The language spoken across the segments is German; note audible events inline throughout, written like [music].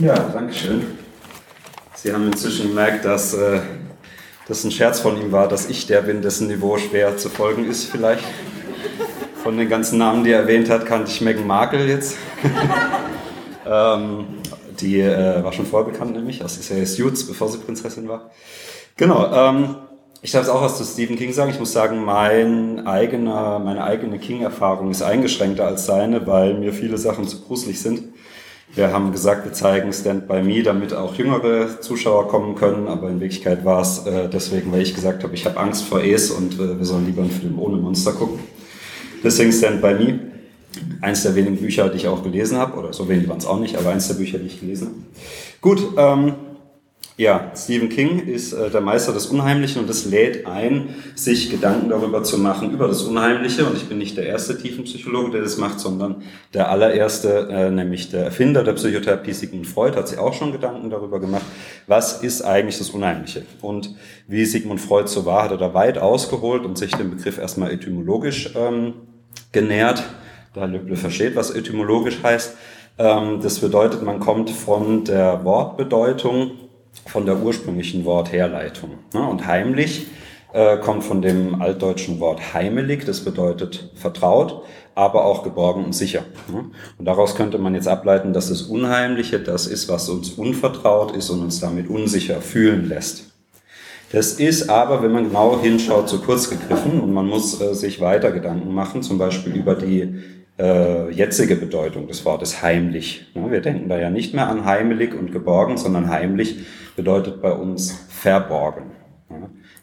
Ja, danke schön. Sie haben inzwischen gemerkt, dass äh, das ein Scherz von ihm war, dass ich der bin, dessen Niveau schwer zu folgen ist vielleicht. Von den ganzen Namen, die er erwähnt hat, kannte ich Meghan Markle jetzt. [laughs] ähm, die äh, war schon vorher bekannt, nämlich aus der Serie Suits, bevor sie Prinzessin war. Genau. Ähm, ich darf es auch was zu Stephen King sagen. Ich muss sagen, mein eigener, meine eigene King-Erfahrung ist eingeschränkter als seine, weil mir viele Sachen zu gruselig sind. Wir haben gesagt, wir zeigen Stand By Me, damit auch jüngere Zuschauer kommen können, aber in Wirklichkeit war es äh, deswegen, weil ich gesagt habe, ich habe Angst vor Es und äh, wir sollen lieber einen Film ohne Monster gucken. Deswegen Stand By Me. Eins der wenigen Bücher, die ich auch gelesen habe, oder so wenig waren es auch nicht, aber eins der Bücher, die ich gelesen habe. Gut, ähm, ja, Stephen King ist äh, der Meister des Unheimlichen und es lädt ein, sich Gedanken darüber zu machen, über das Unheimliche. Und ich bin nicht der erste Tiefenpsychologe, der das macht, sondern der allererste, äh, nämlich der Erfinder der Psychotherapie, Sigmund Freud, hat sich auch schon Gedanken darüber gemacht, was ist eigentlich das Unheimliche. Und wie Sigmund Freud so war, hat er da weit ausgeholt und sich den Begriff erstmal etymologisch ähm, genährt. Da Löble versteht, was etymologisch heißt. Ähm, das bedeutet, man kommt von der Wortbedeutung von der ursprünglichen Wortherleitung. Ne? Und heimlich äh, kommt von dem altdeutschen Wort heimelig, das bedeutet vertraut, aber auch geborgen und sicher. Ne? Und daraus könnte man jetzt ableiten, dass das Unheimliche das ist, was uns unvertraut ist und uns damit unsicher fühlen lässt. Das ist aber, wenn man genau hinschaut, zu kurz gegriffen und man muss äh, sich weiter Gedanken machen, zum Beispiel über die äh, jetzige Bedeutung des Wortes heimlich. Wir denken da ja nicht mehr an heimelig und geborgen, sondern heimlich bedeutet bei uns verborgen,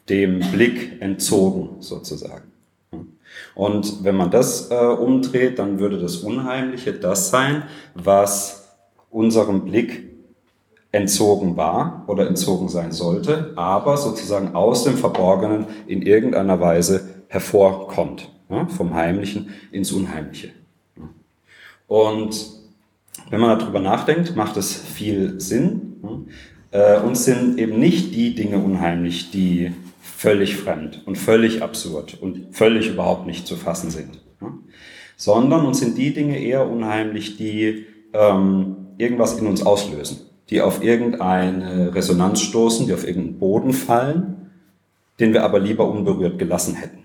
dem Blick entzogen sozusagen. Und wenn man das äh, umdreht, dann würde das Unheimliche das sein, was unserem Blick entzogen war oder entzogen sein sollte, aber sozusagen aus dem Verborgenen in irgendeiner Weise hervorkommt, ja, vom Heimlichen ins Unheimliche. Und wenn man darüber nachdenkt, macht es viel Sinn. Äh, uns sind eben nicht die Dinge unheimlich, die völlig fremd und völlig absurd und völlig überhaupt nicht zu fassen sind, sondern uns sind die Dinge eher unheimlich, die ähm, irgendwas in uns auslösen, die auf irgendeine Resonanz stoßen, die auf irgendeinen Boden fallen, den wir aber lieber unberührt gelassen hätten.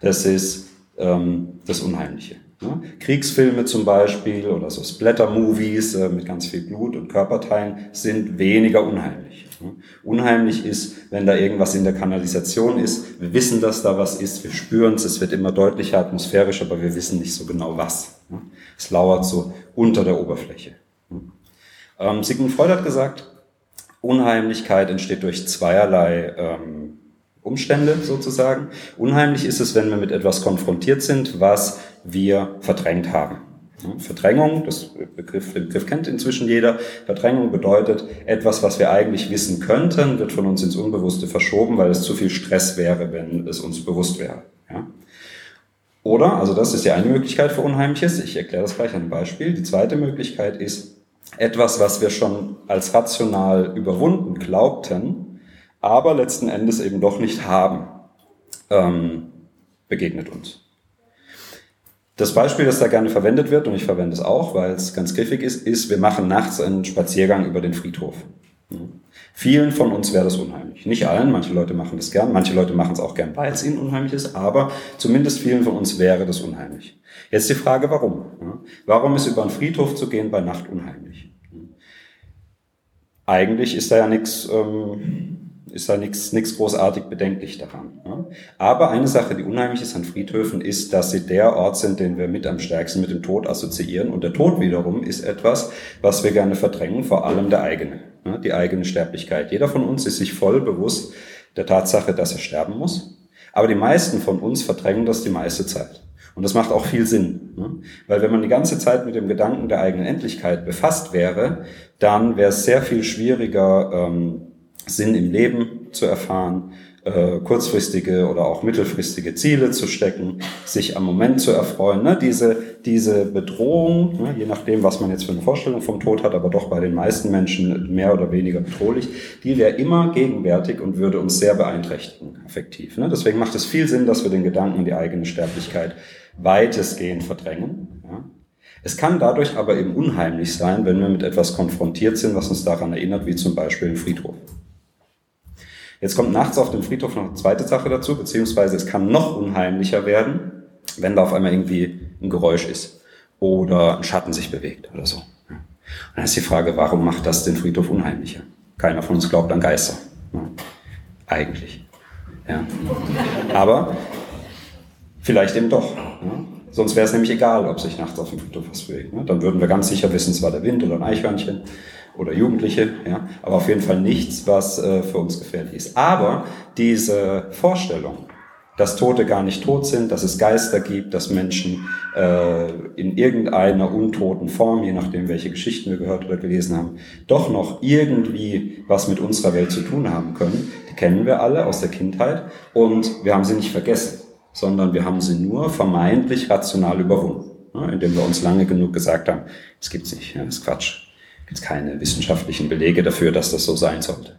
Das ist ähm, das Unheimliche. Ja? Kriegsfilme zum Beispiel oder so Splatter-Movies äh, mit ganz viel Blut und Körperteilen sind weniger unheimlich. Ja? Unheimlich ist, wenn da irgendwas in der Kanalisation ist. Wir wissen, dass da was ist, wir spüren es, es wird immer deutlicher atmosphärisch, aber wir wissen nicht so genau was. Ja? Es lauert so unter der Oberfläche. Ähm, Sigmund Freud hat gesagt, Unheimlichkeit entsteht durch zweierlei ähm, Umstände sozusagen. Unheimlich ist es, wenn wir mit etwas konfrontiert sind, was wir verdrängt haben. Verdrängung, das Begriff, den Begriff kennt inzwischen jeder. Verdrängung bedeutet, etwas, was wir eigentlich wissen könnten, wird von uns ins Unbewusste verschoben, weil es zu viel Stress wäre, wenn es uns bewusst wäre. Ja? Oder, also das ist die eine Möglichkeit für Unheimliches, ich erkläre das gleich an einem Beispiel. Die zweite Möglichkeit ist, etwas, was wir schon als rational überwunden glaubten, aber letzten Endes eben doch nicht haben, ähm, begegnet uns. Das Beispiel, das da gerne verwendet wird, und ich verwende es auch, weil es ganz griffig ist, ist, wir machen nachts einen Spaziergang über den Friedhof. Vielen von uns wäre das unheimlich. Nicht allen, manche Leute machen das gern, manche Leute machen es auch gern, weil es ihnen unheimlich ist, aber zumindest vielen von uns wäre das unheimlich. Jetzt die Frage, warum? Warum ist über einen Friedhof zu gehen bei Nacht unheimlich? Eigentlich ist da ja nichts ähm, ist da nichts nichts großartig bedenklich daran. Ja. Aber eine Sache, die unheimlich ist an Friedhöfen, ist, dass sie der Ort sind, den wir mit am stärksten mit dem Tod assoziieren. Und der Tod wiederum ist etwas, was wir gerne verdrängen, vor allem der eigene, ja, die eigene Sterblichkeit. Jeder von uns ist sich voll bewusst der Tatsache, dass er sterben muss. Aber die meisten von uns verdrängen das die meiste Zeit. Und das macht auch viel Sinn. Ne? Weil wenn man die ganze Zeit mit dem Gedanken der eigenen Endlichkeit befasst wäre, dann wäre es sehr viel schwieriger, ähm, Sinn im Leben zu erfahren, äh, kurzfristige oder auch mittelfristige Ziele zu stecken, sich am Moment zu erfreuen. Ne? Diese, diese Bedrohung, ne? je nachdem, was man jetzt für eine Vorstellung vom Tod hat, aber doch bei den meisten Menschen mehr oder weniger bedrohlich, die wäre immer gegenwärtig und würde uns sehr beeinträchtigen, effektiv. Ne? Deswegen macht es viel Sinn, dass wir den Gedanken an die eigene Sterblichkeit weitestgehend verdrängen. Ja? Es kann dadurch aber eben unheimlich sein, wenn wir mit etwas konfrontiert sind, was uns daran erinnert, wie zum Beispiel ein Friedhof. Jetzt kommt nachts auf dem Friedhof noch eine zweite Sache dazu, beziehungsweise es kann noch unheimlicher werden, wenn da auf einmal irgendwie ein Geräusch ist oder ein Schatten sich bewegt oder so. Und dann ist die Frage, warum macht das den Friedhof unheimlicher? Keiner von uns glaubt an Geister. Eigentlich. Ja. Aber vielleicht eben doch. Sonst wäre es nämlich egal, ob sich nachts auf dem Friedhof was bewegt. Ne? Dann würden wir ganz sicher wissen, es war der Wind oder ein Eichhörnchen oder Jugendliche. Ja? Aber auf jeden Fall nichts, was äh, für uns gefährlich ist. Aber diese Vorstellung, dass Tote gar nicht tot sind, dass es Geister gibt, dass Menschen äh, in irgendeiner untoten Form, je nachdem, welche Geschichten wir gehört oder gelesen haben, doch noch irgendwie was mit unserer Welt zu tun haben können, die kennen wir alle aus der Kindheit und wir haben sie nicht vergessen sondern wir haben sie nur vermeintlich rational überwunden, ne, indem wir uns lange genug gesagt haben, es gibt's nicht, ja, das ist Quatsch. Es gibt keine wissenschaftlichen Belege dafür, dass das so sein sollte.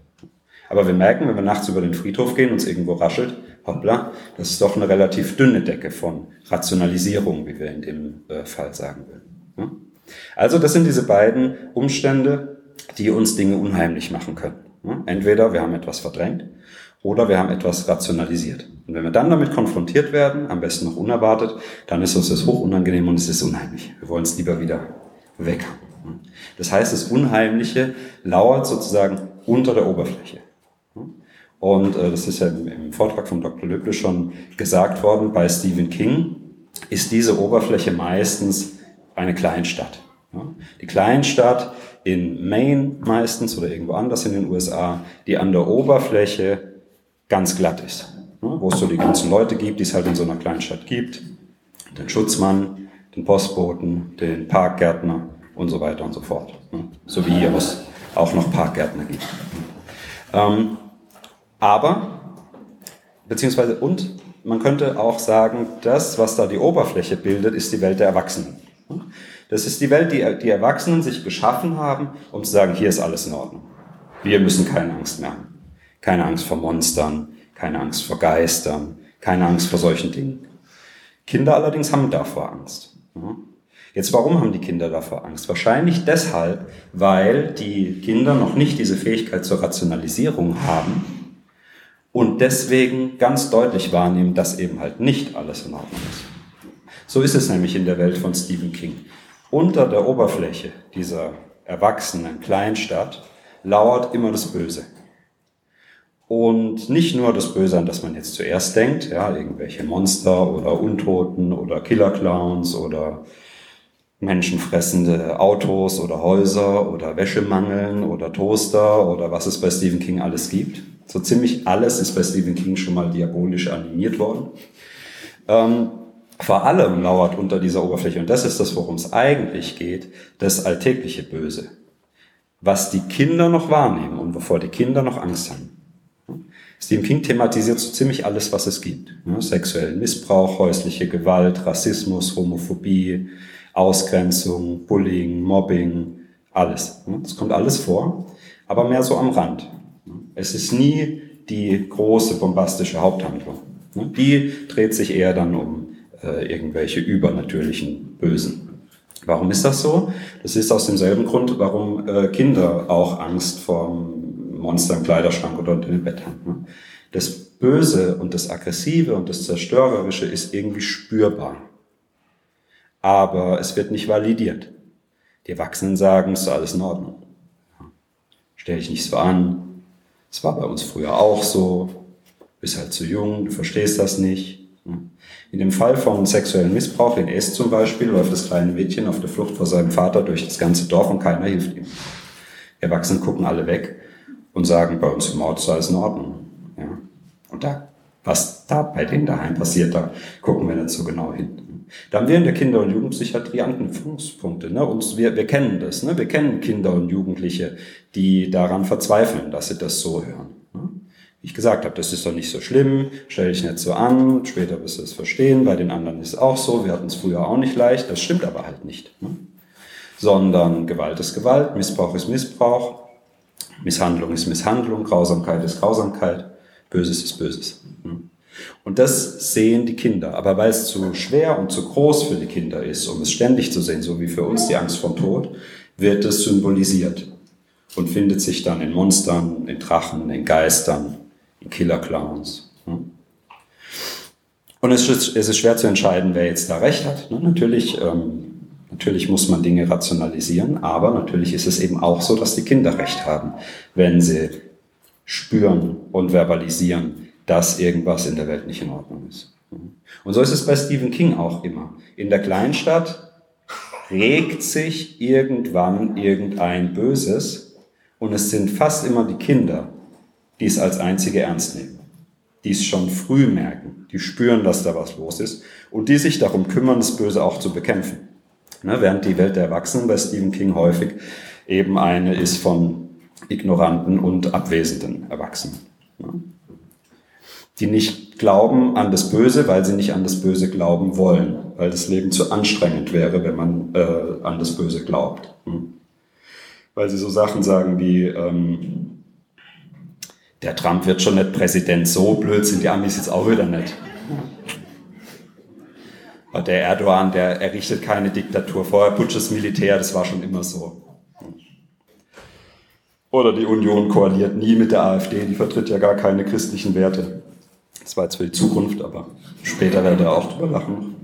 Aber wir merken, wenn wir nachts über den Friedhof gehen, uns irgendwo raschelt, hoppla, das ist doch eine relativ dünne Decke von Rationalisierung, wie wir in dem äh, Fall sagen würden. Also das sind diese beiden Umstände, die uns Dinge unheimlich machen können. Entweder wir haben etwas verdrängt oder wir haben etwas rationalisiert. Und wenn wir dann damit konfrontiert werden, am besten noch unerwartet, dann ist uns das hoch unangenehm und es ist unheimlich. Wir wollen es lieber wieder weg haben. Das heißt, das Unheimliche lauert sozusagen unter der Oberfläche. Und äh, das ist ja im, im Vortrag von Dr. Lübbe schon gesagt worden, bei Stephen King ist diese Oberfläche meistens eine Kleinstadt. Die Kleinstadt in Maine meistens oder irgendwo anders in den USA, die an der Oberfläche ganz glatt ist. Ne? Wo es so die ganzen Leute gibt, die es halt in so einer Kleinstadt gibt. Den Schutzmann, den Postboten, den Parkgärtner und so weiter und so fort. Ne? So wie hier es auch noch Parkgärtner gibt. Ähm, aber, beziehungsweise, und man könnte auch sagen, das, was da die Oberfläche bildet, ist die Welt der Erwachsenen. Das ist die Welt, die die Erwachsenen sich geschaffen haben, um zu sagen, hier ist alles in Ordnung. Wir müssen keine Angst mehr haben. Keine Angst vor Monstern, keine Angst vor Geistern, keine Angst vor solchen Dingen. Kinder allerdings haben davor Angst. Jetzt, warum haben die Kinder davor Angst? Wahrscheinlich deshalb, weil die Kinder noch nicht diese Fähigkeit zur Rationalisierung haben und deswegen ganz deutlich wahrnehmen, dass eben halt nicht alles in Ordnung ist. So ist es nämlich in der Welt von Stephen King. Unter der Oberfläche dieser erwachsenen Kleinstadt lauert immer das Böse. Und nicht nur das Böse, an das man jetzt zuerst denkt, ja, irgendwelche Monster oder Untoten oder Killer-Clowns oder menschenfressende Autos oder Häuser oder Wäschemangeln oder Toaster oder was es bei Stephen King alles gibt. So ziemlich alles ist bei Stephen King schon mal diabolisch animiert worden. Ähm, vor allem lauert unter dieser Oberfläche, und das ist das, worum es eigentlich geht, das alltägliche Böse. Was die Kinder noch wahrnehmen und wovor die Kinder noch Angst haben. Stephen King thematisiert so ziemlich alles, was es gibt. Ja, sexuellen Missbrauch, häusliche Gewalt, Rassismus, Homophobie, Ausgrenzung, Bullying, Mobbing, alles. Das kommt alles vor, aber mehr so am Rand. Es ist nie die große bombastische Haupthandlung. Die dreht sich eher dann um äh, irgendwelche übernatürlichen Bösen. Warum ist das so? Das ist aus demselben Grund, warum äh, Kinder auch Angst vor Monster im Kleiderschrank oder unter dem Bett haben. Das Böse und das Aggressive und das Zerstörerische ist irgendwie spürbar. Aber es wird nicht validiert. Die Erwachsenen sagen, es ist alles in Ordnung. Stell dich nicht so an. Es war bei uns früher auch so. Du bist halt zu jung, du verstehst das nicht. In dem Fall von sexuellem Missbrauch in S zum Beispiel läuft das kleine Mädchen auf der Flucht vor seinem Vater durch das ganze Dorf und keiner hilft ihm. Erwachsenen gucken alle weg und sagen, bei uns im Ort ist alles in Ordnung. Ja? Und da, was da bei denen daheim passiert, da gucken wir nicht so genau hin. Da haben wir in der Kinder- und Jugendpsychiatrie Anknüpfungspunkte. Ne? Und wir, wir kennen das. Ne? Wir kennen Kinder und Jugendliche, die daran verzweifeln, dass sie das so hören. Ne? Wie ich gesagt habe, das ist doch nicht so schlimm, stell dich nicht so an, später wirst du es verstehen, bei den anderen ist es auch so, wir hatten es früher auch nicht leicht, das stimmt aber halt nicht. Ne? Sondern Gewalt ist Gewalt, Missbrauch ist Missbrauch, Misshandlung ist Misshandlung, Grausamkeit ist Grausamkeit, Böses ist Böses. Hm. Und das sehen die Kinder. Aber weil es zu schwer und zu groß für die Kinder ist, um es ständig zu sehen, so wie für uns die Angst vom Tod, wird es symbolisiert und findet sich dann in Monstern, in Drachen, in Geistern, in Killer-Clowns. Und es ist, es ist schwer zu entscheiden, wer jetzt da recht hat. Ne? Natürlich, ähm, natürlich muss man Dinge rationalisieren, aber natürlich ist es eben auch so, dass die Kinder recht haben, wenn sie spüren und verbalisieren, dass irgendwas in der Welt nicht in Ordnung ist. Und so ist es bei Stephen King auch immer. In der Kleinstadt regt sich irgendwann irgendein Böses und es sind fast immer die Kinder, die es als einzige ernst nehmen, die es schon früh merken, die spüren, dass da was los ist und die sich darum kümmern, das Böse auch zu bekämpfen. Ne, während die Welt der Erwachsenen bei Stephen King häufig eben eine ist von ignoranten und abwesenden Erwachsenen. Ne? Die nicht glauben an das Böse, weil sie nicht an das Böse glauben wollen, weil das Leben zu anstrengend wäre, wenn man äh, an das Böse glaubt. Hm? Weil sie so Sachen sagen wie, ähm, der Trump wird schon nicht Präsident, so blöd sind die Amis jetzt auch wieder nicht. Der Erdogan, der errichtet keine Diktatur. Vorher putsches Militär, das war schon immer so. Oder die Union koaliert nie mit der AfD, die vertritt ja gar keine christlichen Werte. Das war jetzt für die Zukunft, aber später werdet ihr auch drüber lachen.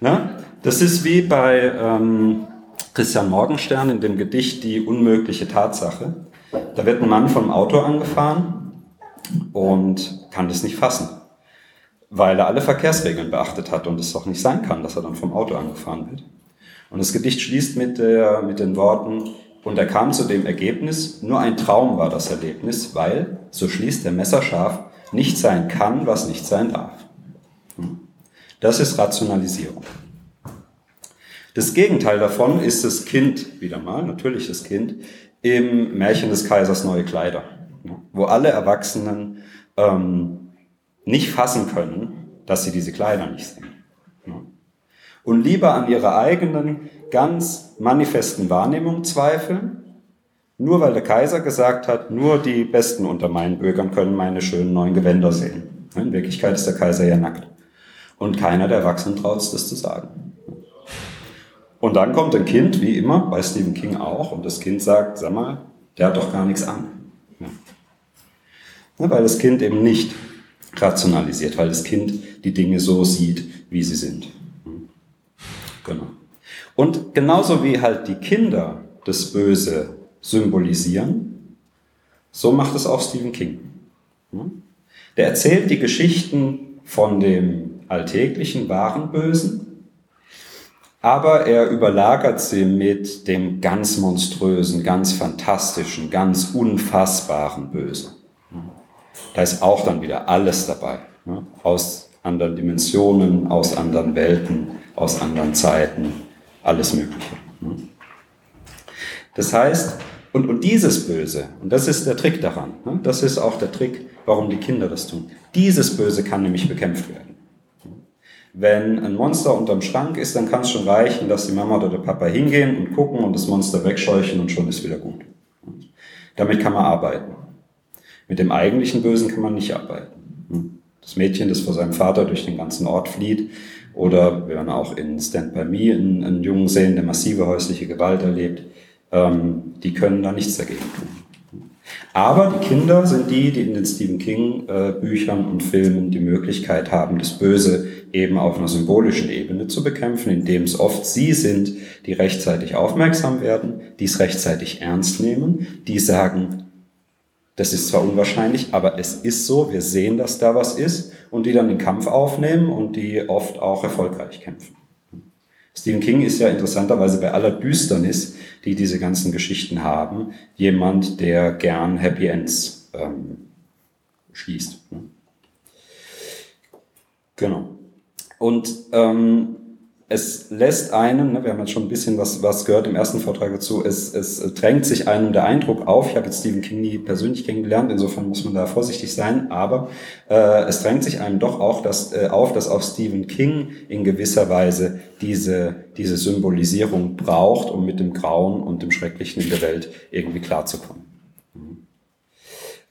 Na? Das ist wie bei ähm, Christian Morgenstern in dem Gedicht Die unmögliche Tatsache. Da wird ein Mann vom Auto angefahren und kann das nicht fassen, weil er alle Verkehrsregeln beachtet hat und es doch nicht sein kann, dass er dann vom Auto angefahren wird. Und das Gedicht schließt mit, der, mit den Worten, und er kam zu dem Ergebnis, nur ein Traum war das Erlebnis, weil, so schließt der Messerscharf, nicht sein kann, was nicht sein darf. Das ist Rationalisierung. Das Gegenteil davon ist das Kind, wieder mal, natürlich das Kind, im Märchen des Kaisers Neue Kleider, wo alle Erwachsenen ähm, nicht fassen können, dass sie diese Kleider nicht sehen. Und lieber an ihrer eigenen, ganz manifesten Wahrnehmung zweifeln, nur weil der Kaiser gesagt hat, nur die Besten unter meinen Bürgern können meine schönen neuen Gewänder sehen. In Wirklichkeit ist der Kaiser ja nackt. Und keiner der Erwachsenen traut es, das zu sagen. Und dann kommt ein Kind, wie immer, bei Stephen King auch, und das Kind sagt, sag mal, der hat doch gar nichts an. Ja. Weil das Kind eben nicht rationalisiert, weil das Kind die Dinge so sieht, wie sie sind. Genau. Und genauso wie halt die Kinder das Böse symbolisieren, so macht es auch Stephen King. Der erzählt die Geschichten von dem alltäglichen, wahren Bösen aber er überlagert sie mit dem ganz monströsen, ganz fantastischen, ganz unfassbaren Bösen. Da ist auch dann wieder alles dabei. Aus anderen Dimensionen, aus anderen Welten, aus anderen Zeiten, alles Mögliche. Das heißt, und, und dieses Böse, und das ist der Trick daran, ne? das ist auch der Trick, warum die Kinder das tun, dieses Böse kann nämlich bekämpft werden. Wenn ein Monster unterm Schrank ist, dann kann es schon reichen, dass die Mama oder der Papa hingehen und gucken und das Monster wegscheuchen und schon ist wieder gut. Damit kann man arbeiten. Mit dem eigentlichen Bösen kann man nicht arbeiten. Das Mädchen, das vor seinem Vater durch den ganzen Ort flieht, oder wir werden auch in Stand By Me einen, einen Jungen sehen, der massive häusliche Gewalt erlebt, ähm, die können da nichts dagegen tun. Aber die Kinder sind die, die in den Stephen King äh, Büchern und Filmen die Möglichkeit haben, das Böse eben auf einer symbolischen Ebene zu bekämpfen, indem es oft sie sind, die rechtzeitig aufmerksam werden, die es rechtzeitig ernst nehmen, die sagen, das ist zwar unwahrscheinlich, aber es ist so, wir sehen, dass da was ist und die dann den Kampf aufnehmen und die oft auch erfolgreich kämpfen. Stephen King ist ja interessanterweise bei aller Düsternis, die diese ganzen Geschichten haben, jemand, der gern Happy Ends ähm, schließt. Genau. Und ähm, es lässt einen, ne, wir haben jetzt schon ein bisschen was, was gehört im ersten Vortrag dazu, es, es drängt sich einem der Eindruck auf, ich habe jetzt Stephen King nie persönlich kennengelernt, insofern muss man da vorsichtig sein, aber äh, es drängt sich einem doch auch das, äh, auf, dass auch Stephen King in gewisser Weise diese, diese Symbolisierung braucht, um mit dem Grauen und dem Schrecklichen in der Welt irgendwie klarzukommen.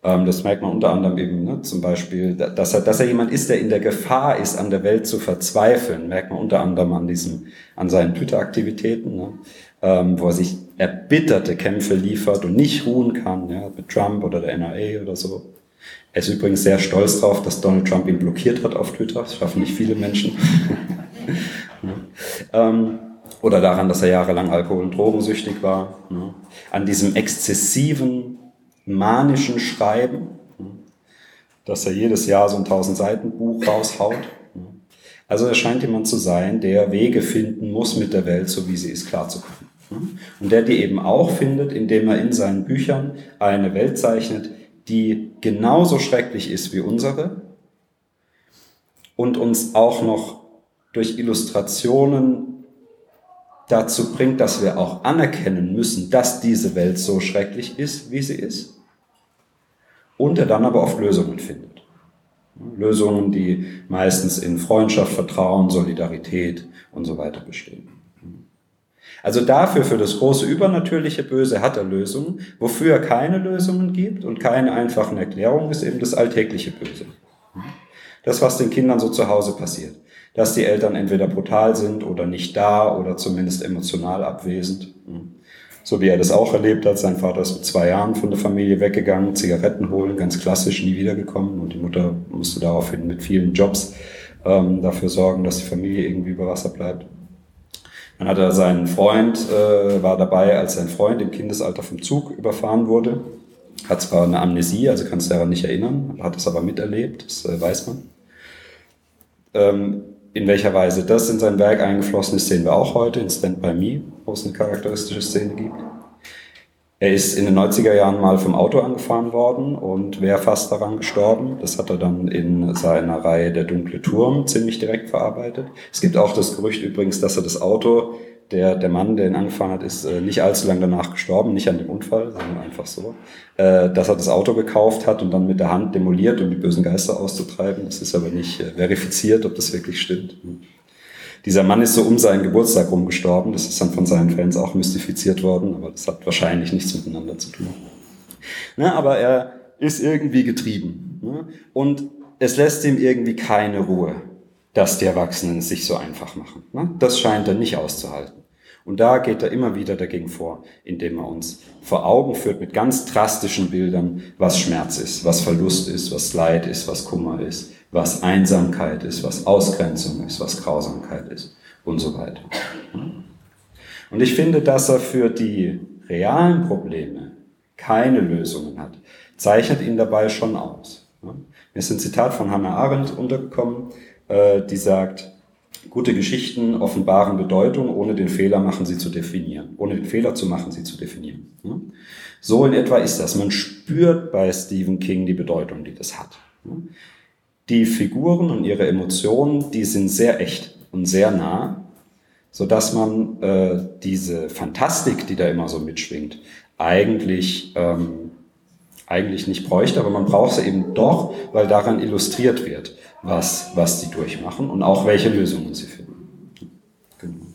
Ähm, das merkt man unter anderem eben, ne, zum Beispiel, dass er, dass er jemand ist, der in der Gefahr ist, an der Welt zu verzweifeln, merkt man unter anderem an diesem, an seinen Twitter-Aktivitäten, ne, ähm, wo er sich erbitterte Kämpfe liefert und nicht ruhen kann, ja, mit Trump oder der NRA oder so. Er ist übrigens sehr stolz darauf, dass Donald Trump ihn blockiert hat auf Twitter. Das schaffen nicht viele Menschen. [laughs] ähm, oder daran, dass er jahrelang alkohol- und drogensüchtig war. Ne? An diesem exzessiven, manischen Schreiben, dass er jedes Jahr so ein 1000 Seiten Buch raushaut. Also er scheint jemand zu sein, der Wege finden muss, mit der Welt, so wie sie ist, klarzukommen. Und der die eben auch findet, indem er in seinen Büchern eine Welt zeichnet, die genauso schrecklich ist wie unsere und uns auch noch durch Illustrationen dazu bringt, dass wir auch anerkennen müssen, dass diese Welt so schrecklich ist, wie sie ist. Und er dann aber oft Lösungen findet. Lösungen, die meistens in Freundschaft, Vertrauen, Solidarität und so weiter bestehen. Also dafür, für das große übernatürliche Böse hat er Lösungen. Wofür er keine Lösungen gibt und keine einfachen Erklärungen, ist eben das alltägliche Böse. Das, was den Kindern so zu Hause passiert. Dass die Eltern entweder brutal sind oder nicht da oder zumindest emotional abwesend. So wie er das auch erlebt hat. Sein Vater ist mit zwei Jahren von der Familie weggegangen, Zigaretten holen, ganz klassisch, nie wiedergekommen. Und die Mutter musste daraufhin mit vielen Jobs ähm, dafür sorgen, dass die Familie irgendwie über Wasser bleibt. Dann hat er seinen Freund, äh, war dabei, als sein Freund im Kindesalter vom Zug überfahren wurde. Hat zwar eine Amnesie, also kann es daran nicht erinnern, hat es aber miterlebt, das äh, weiß man. Ähm, in welcher Weise das in sein Werk eingeflossen ist, sehen wir auch heute in Stand By Me, wo es eine charakteristische Szene gibt. Er ist in den 90er Jahren mal vom Auto angefahren worden und wäre fast daran gestorben. Das hat er dann in seiner Reihe Der dunkle Turm ziemlich direkt verarbeitet. Es gibt auch das Gerücht übrigens, dass er das Auto, der, der Mann, der ihn angefahren hat, ist äh, nicht allzu lange danach gestorben, nicht an dem Unfall, sondern einfach so, äh, dass er das Auto gekauft hat und dann mit der Hand demoliert, um die bösen Geister auszutreiben. Das ist aber nicht äh, verifiziert, ob das wirklich stimmt. Dieser Mann ist so um seinen Geburtstag rum gestorben. Das ist dann von seinen Fans auch mystifiziert worden, aber das hat wahrscheinlich nichts miteinander zu tun. Ne, aber er ist irgendwie getrieben. Ne? Und es lässt ihm irgendwie keine Ruhe, dass die Erwachsenen es sich so einfach machen. Ne? Das scheint er nicht auszuhalten. Und da geht er immer wieder dagegen vor, indem er uns vor Augen führt mit ganz drastischen Bildern, was Schmerz ist, was Verlust ist, was Leid ist, was Kummer ist, was Einsamkeit ist, was Ausgrenzung ist, was Grausamkeit ist und so weiter. Und ich finde, dass er für die realen Probleme keine Lösungen hat, zeichnet ihn dabei schon aus. Mir ist ein Zitat von Hannah Arendt untergekommen, äh, die sagt, gute Geschichten offenbaren Bedeutung, ohne den Fehler machen sie zu definieren, ohne den Fehler zu machen, sie zu definieren. So in etwa ist das. Man spürt bei Stephen King die Bedeutung, die das hat die Figuren und ihre Emotionen, die sind sehr echt und sehr nah, so dass man äh, diese Fantastik, die da immer so mitschwingt, eigentlich ähm, eigentlich nicht bräuchte, aber man braucht sie eben doch, weil daran illustriert wird, was was sie durchmachen und auch welche Lösungen sie finden. Genau.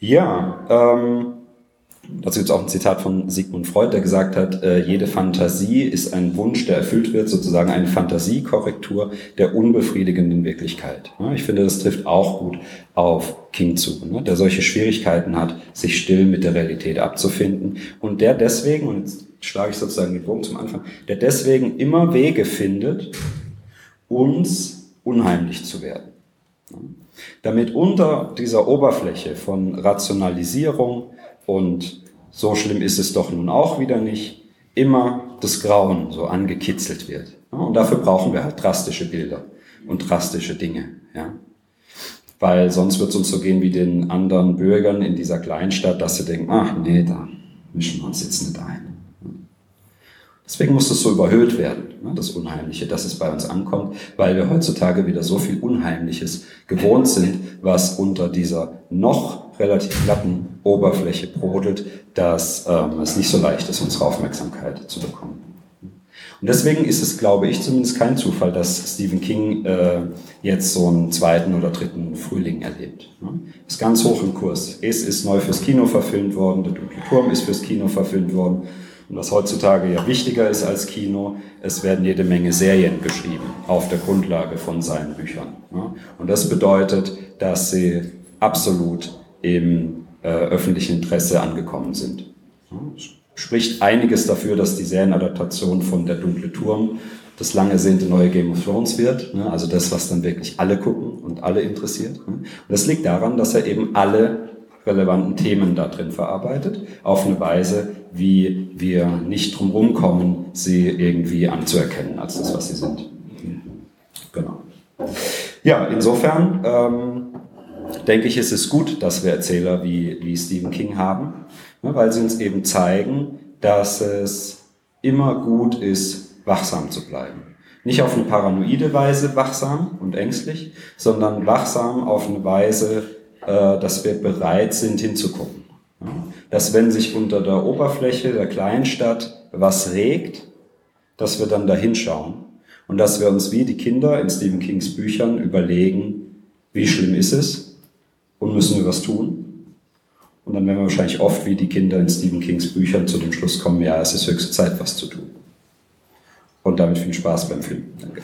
Ja. Ähm, Dazu gibt es auch ein Zitat von Sigmund Freud, der gesagt hat, äh, jede Fantasie ist ein Wunsch, der erfüllt wird, sozusagen eine Fantasiekorrektur der unbefriedigenden Wirklichkeit. Ja, ich finde, das trifft auch gut auf King zu, ne, der solche Schwierigkeiten hat, sich still mit der Realität abzufinden und der deswegen, und jetzt schlage ich sozusagen den Bogen zum Anfang, der deswegen immer Wege findet, uns unheimlich zu werden. Damit unter dieser Oberfläche von Rationalisierung, und so schlimm ist es doch nun auch wieder nicht, immer das Grauen so angekitzelt wird. Und dafür brauchen wir halt drastische Bilder und drastische Dinge. Ja? Weil sonst wird es uns so gehen wie den anderen Bürgern in dieser Kleinstadt, dass sie denken, ach nee, da mischen wir uns jetzt nicht ein. Deswegen muss das so überhöht werden, das Unheimliche, dass es bei uns ankommt, weil wir heutzutage wieder so viel Unheimliches gewohnt sind, was unter dieser noch relativ glatten Oberfläche brodelt, dass ähm, es nicht so leicht ist, unsere Aufmerksamkeit zu bekommen. Und deswegen ist es, glaube ich, zumindest kein Zufall, dass Stephen King äh, jetzt so einen zweiten oder dritten Frühling erlebt. Ne? Ist ganz hoch im Kurs. Es ist neu fürs Kino verfilmt worden, der Dunkle Turm ist fürs Kino verfilmt worden. Und was heutzutage ja wichtiger ist als Kino, es werden jede Menge Serien geschrieben auf der Grundlage von seinen Büchern. Und das bedeutet, dass sie absolut im äh, öffentlichen Interesse angekommen sind. Spricht einiges dafür, dass die Serienadaptation von Der dunkle Turm das lange ersehnte neue Game of Thrones wird. Ne? Also das, was dann wirklich alle gucken und alle interessiert. Ne? Und das liegt daran, dass er eben alle relevanten Themen da drin verarbeitet, auf eine Weise, wie wir nicht drumherum kommen, sie irgendwie anzuerkennen als das, was sie sind. Genau. Ja, insofern ähm, denke ich, ist es gut, dass wir Erzähler wie, wie Stephen King haben, ne, weil sie uns eben zeigen, dass es immer gut ist, wachsam zu bleiben. Nicht auf eine paranoide Weise wachsam und ängstlich, sondern wachsam auf eine Weise, dass wir bereit sind hinzugucken. Dass wenn sich unter der Oberfläche der Kleinstadt was regt, dass wir dann da hinschauen und dass wir uns wie die Kinder in Stephen Kings Büchern überlegen, wie schlimm ist es und müssen wir was tun. Und dann werden wir wahrscheinlich oft wie die Kinder in Stephen Kings Büchern zu dem Schluss kommen, ja, es ist höchste Zeit, was zu tun. Und damit viel Spaß beim Film. Danke.